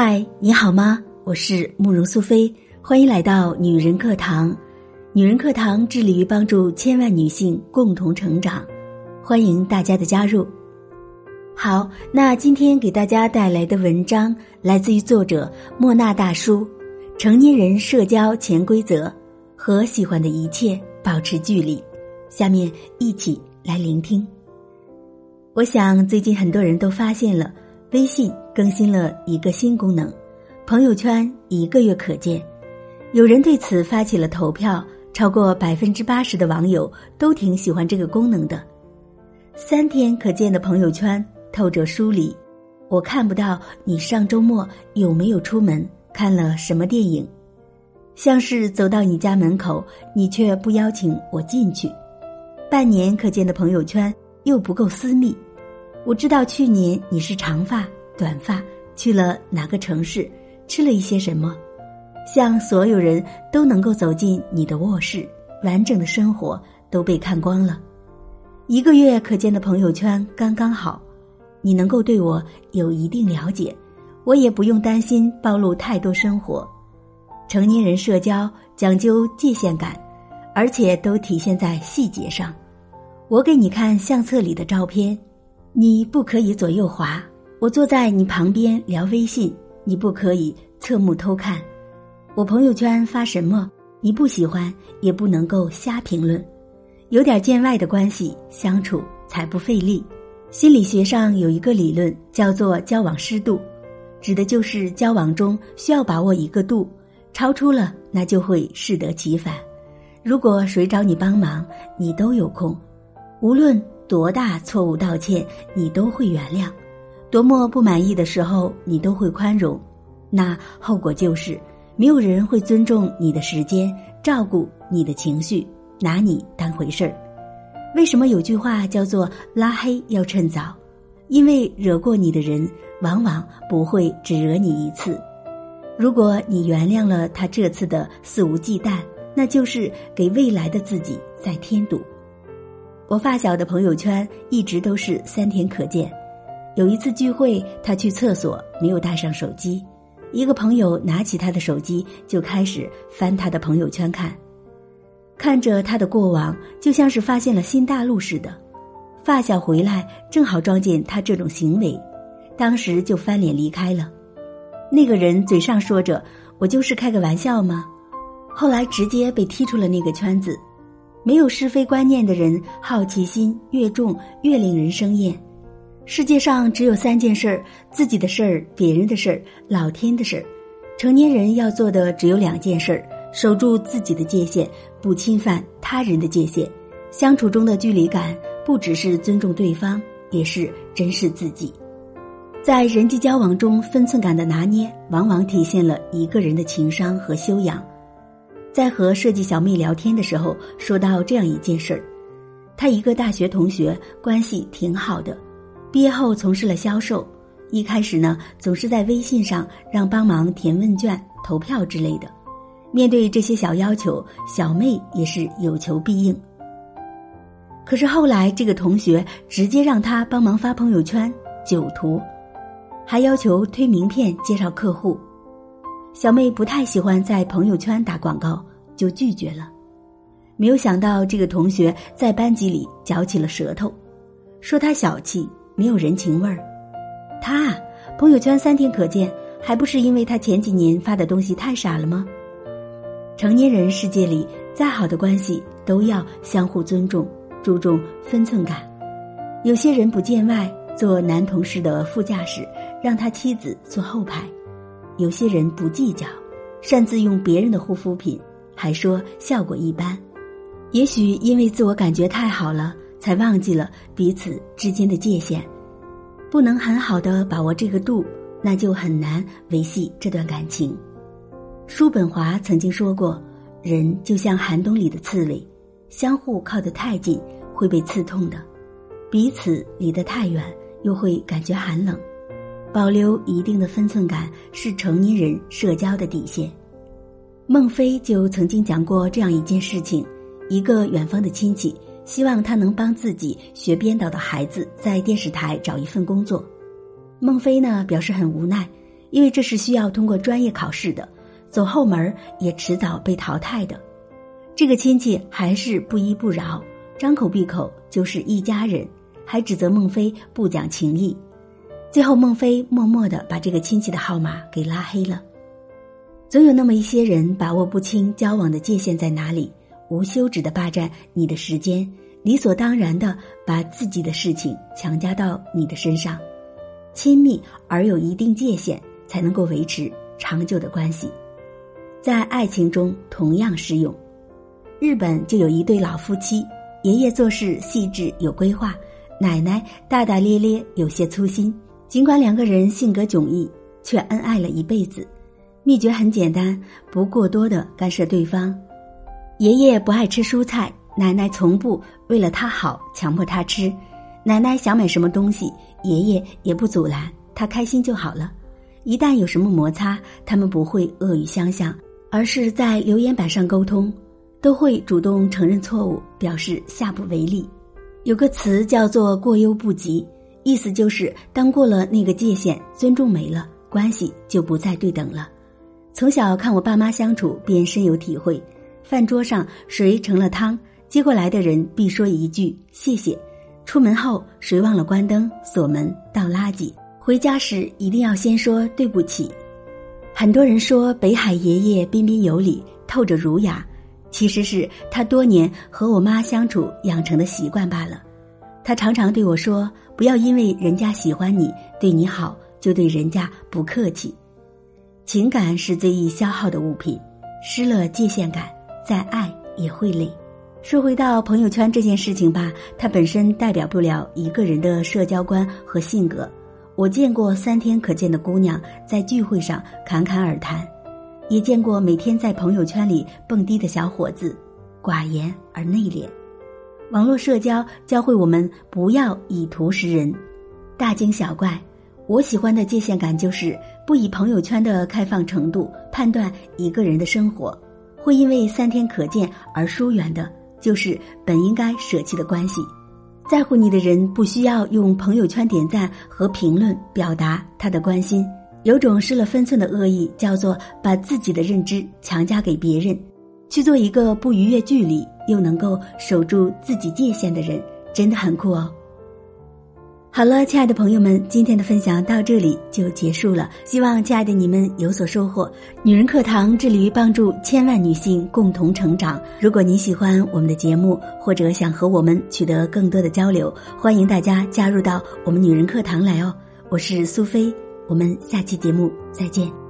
嗨，你好吗？我是慕容苏菲，欢迎来到女人课堂。女人课堂致力于帮助千万女性共同成长，欢迎大家的加入。好，那今天给大家带来的文章来自于作者莫纳大叔，《成年人社交潜规则》和喜欢的一切保持距离。下面一起来聆听。我想最近很多人都发现了。微信更新了一个新功能，朋友圈一个月可见。有人对此发起了投票，超过百分之八十的网友都挺喜欢这个功能的。三天可见的朋友圈透着疏离，我看不到你上周末有没有出门看了什么电影，像是走到你家门口，你却不邀请我进去。半年可见的朋友圈又不够私密。我知道去年你是长发、短发，去了哪个城市，吃了一些什么，像所有人都能够走进你的卧室，完整的生活都被看光了。一个月可见的朋友圈刚刚好，你能够对我有一定了解，我也不用担心暴露太多生活。成年人社交讲究界限感，而且都体现在细节上。我给你看相册里的照片。你不可以左右滑，我坐在你旁边聊微信，你不可以侧目偷看。我朋友圈发什么，你不喜欢也不能够瞎评论。有点见外的关系相处才不费力。心理学上有一个理论叫做交往适度，指的就是交往中需要把握一个度，超出了那就会适得其反。如果谁找你帮忙，你都有空，无论。多大错误道歉你都会原谅，多么不满意的时候你都会宽容，那后果就是没有人会尊重你的时间，照顾你的情绪，拿你当回事儿。为什么有句话叫做拉黑要趁早？因为惹过你的人往往不会只惹你一次。如果你原谅了他这次的肆无忌惮，那就是给未来的自己在添堵。我发小的朋友圈一直都是三天可见。有一次聚会，他去厕所没有带上手机，一个朋友拿起他的手机就开始翻他的朋友圈看，看着他的过往，就像是发现了新大陆似的。发小回来正好撞见他这种行为，当时就翻脸离开了。那个人嘴上说着“我就是开个玩笑吗”，后来直接被踢出了那个圈子。没有是非观念的人，好奇心越重越令人生厌。世界上只有三件事儿：自己的事儿、别人的事儿、老天的事儿。成年人要做的只有两件事儿：守住自己的界限，不侵犯他人的界限。相处中的距离感，不只是尊重对方，也是珍视自己。在人际交往中，分寸感的拿捏，往往体现了一个人的情商和修养。在和设计小妹聊天的时候，说到这样一件事儿，她一个大学同学关系挺好的，毕业后从事了销售。一开始呢，总是在微信上让帮忙填问卷、投票之类的。面对这些小要求，小妹也是有求必应。可是后来，这个同学直接让他帮忙发朋友圈、酒图，还要求推名片介绍客户。小妹不太喜欢在朋友圈打广告。就拒绝了，没有想到这个同学在班级里嚼起了舌头，说他小气，没有人情味儿。他朋友圈三天可见，还不是因为他前几年发的东西太傻了吗？成年人世界里，再好的关系都要相互尊重，注重分寸感。有些人不见外，坐男同事的副驾驶，让他妻子坐后排；有些人不计较，擅自用别人的护肤品。还说效果一般，也许因为自我感觉太好了，才忘记了彼此之间的界限，不能很好的把握这个度，那就很难维系这段感情。叔本华曾经说过：“人就像寒冬里的刺猬，相互靠得太近会被刺痛的，彼此离得太远又会感觉寒冷。保留一定的分寸感是成年人社交的底线。”孟非就曾经讲过这样一件事情：一个远方的亲戚希望他能帮自己学编导的孩子在电视台找一份工作。孟非呢表示很无奈，因为这是需要通过专业考试的，走后门也迟早被淘汰的。这个亲戚还是不依不饶，张口闭口就是一家人，还指责孟非不讲情义。最后，孟非默默的把这个亲戚的号码给拉黑了。总有那么一些人把握不清交往的界限在哪里，无休止的霸占你的时间，理所当然的把自己的事情强加到你的身上。亲密而有一定界限，才能够维持长久的关系。在爱情中同样适用。日本就有一对老夫妻，爷爷做事细致有规划，奶奶大大咧咧有些粗心。尽管两个人性格迥异，却恩爱了一辈子。秘诀很简单，不过多的干涉对方。爷爷不爱吃蔬菜，奶奶从不为了他好强迫他吃。奶奶想买什么东西，爷爷也不阻拦，他开心就好了。一旦有什么摩擦，他们不会恶语相向，而是在留言板上沟通。都会主动承认错误，表示下不为例。有个词叫做“过犹不及”，意思就是当过了那个界限，尊重没了，关系就不再对等了。从小看我爸妈相处，便深有体会。饭桌上谁盛了汤，接过来的人必说一句“谢谢”。出门后谁忘了关灯、锁门、倒垃圾，回家时一定要先说“对不起”。很多人说北海爷爷彬彬有礼，透着儒雅。其实是他多年和我妈相处养成的习惯罢了。他常常对我说：“不要因为人家喜欢你、对你好，就对人家不客气。情感是最易消耗的物品，失了界限感，再爱也会累。”说回到朋友圈这件事情吧，它本身代表不了一个人的社交观和性格。我见过三天可见的姑娘在聚会上侃侃而谈。也见过每天在朋友圈里蹦迪的小伙子，寡言而内敛。网络社交教会我们不要以图识人，大惊小怪。我喜欢的界限感就是不以朋友圈的开放程度判断一个人的生活，会因为三天可见而疏远的，就是本应该舍弃的关系。在乎你的人不需要用朋友圈点赞和评论表达他的关心。有种失了分寸的恶意，叫做把自己的认知强加给别人，去做一个不逾越距离又能够守住自己界限的人，真的很酷哦。好了，亲爱的朋友们，今天的分享到这里就结束了。希望亲爱的你们有所收获。女人课堂致力于帮助千万女性共同成长。如果你喜欢我们的节目，或者想和我们取得更多的交流，欢迎大家加入到我们女人课堂来哦。我是苏菲。我们下期节目再见。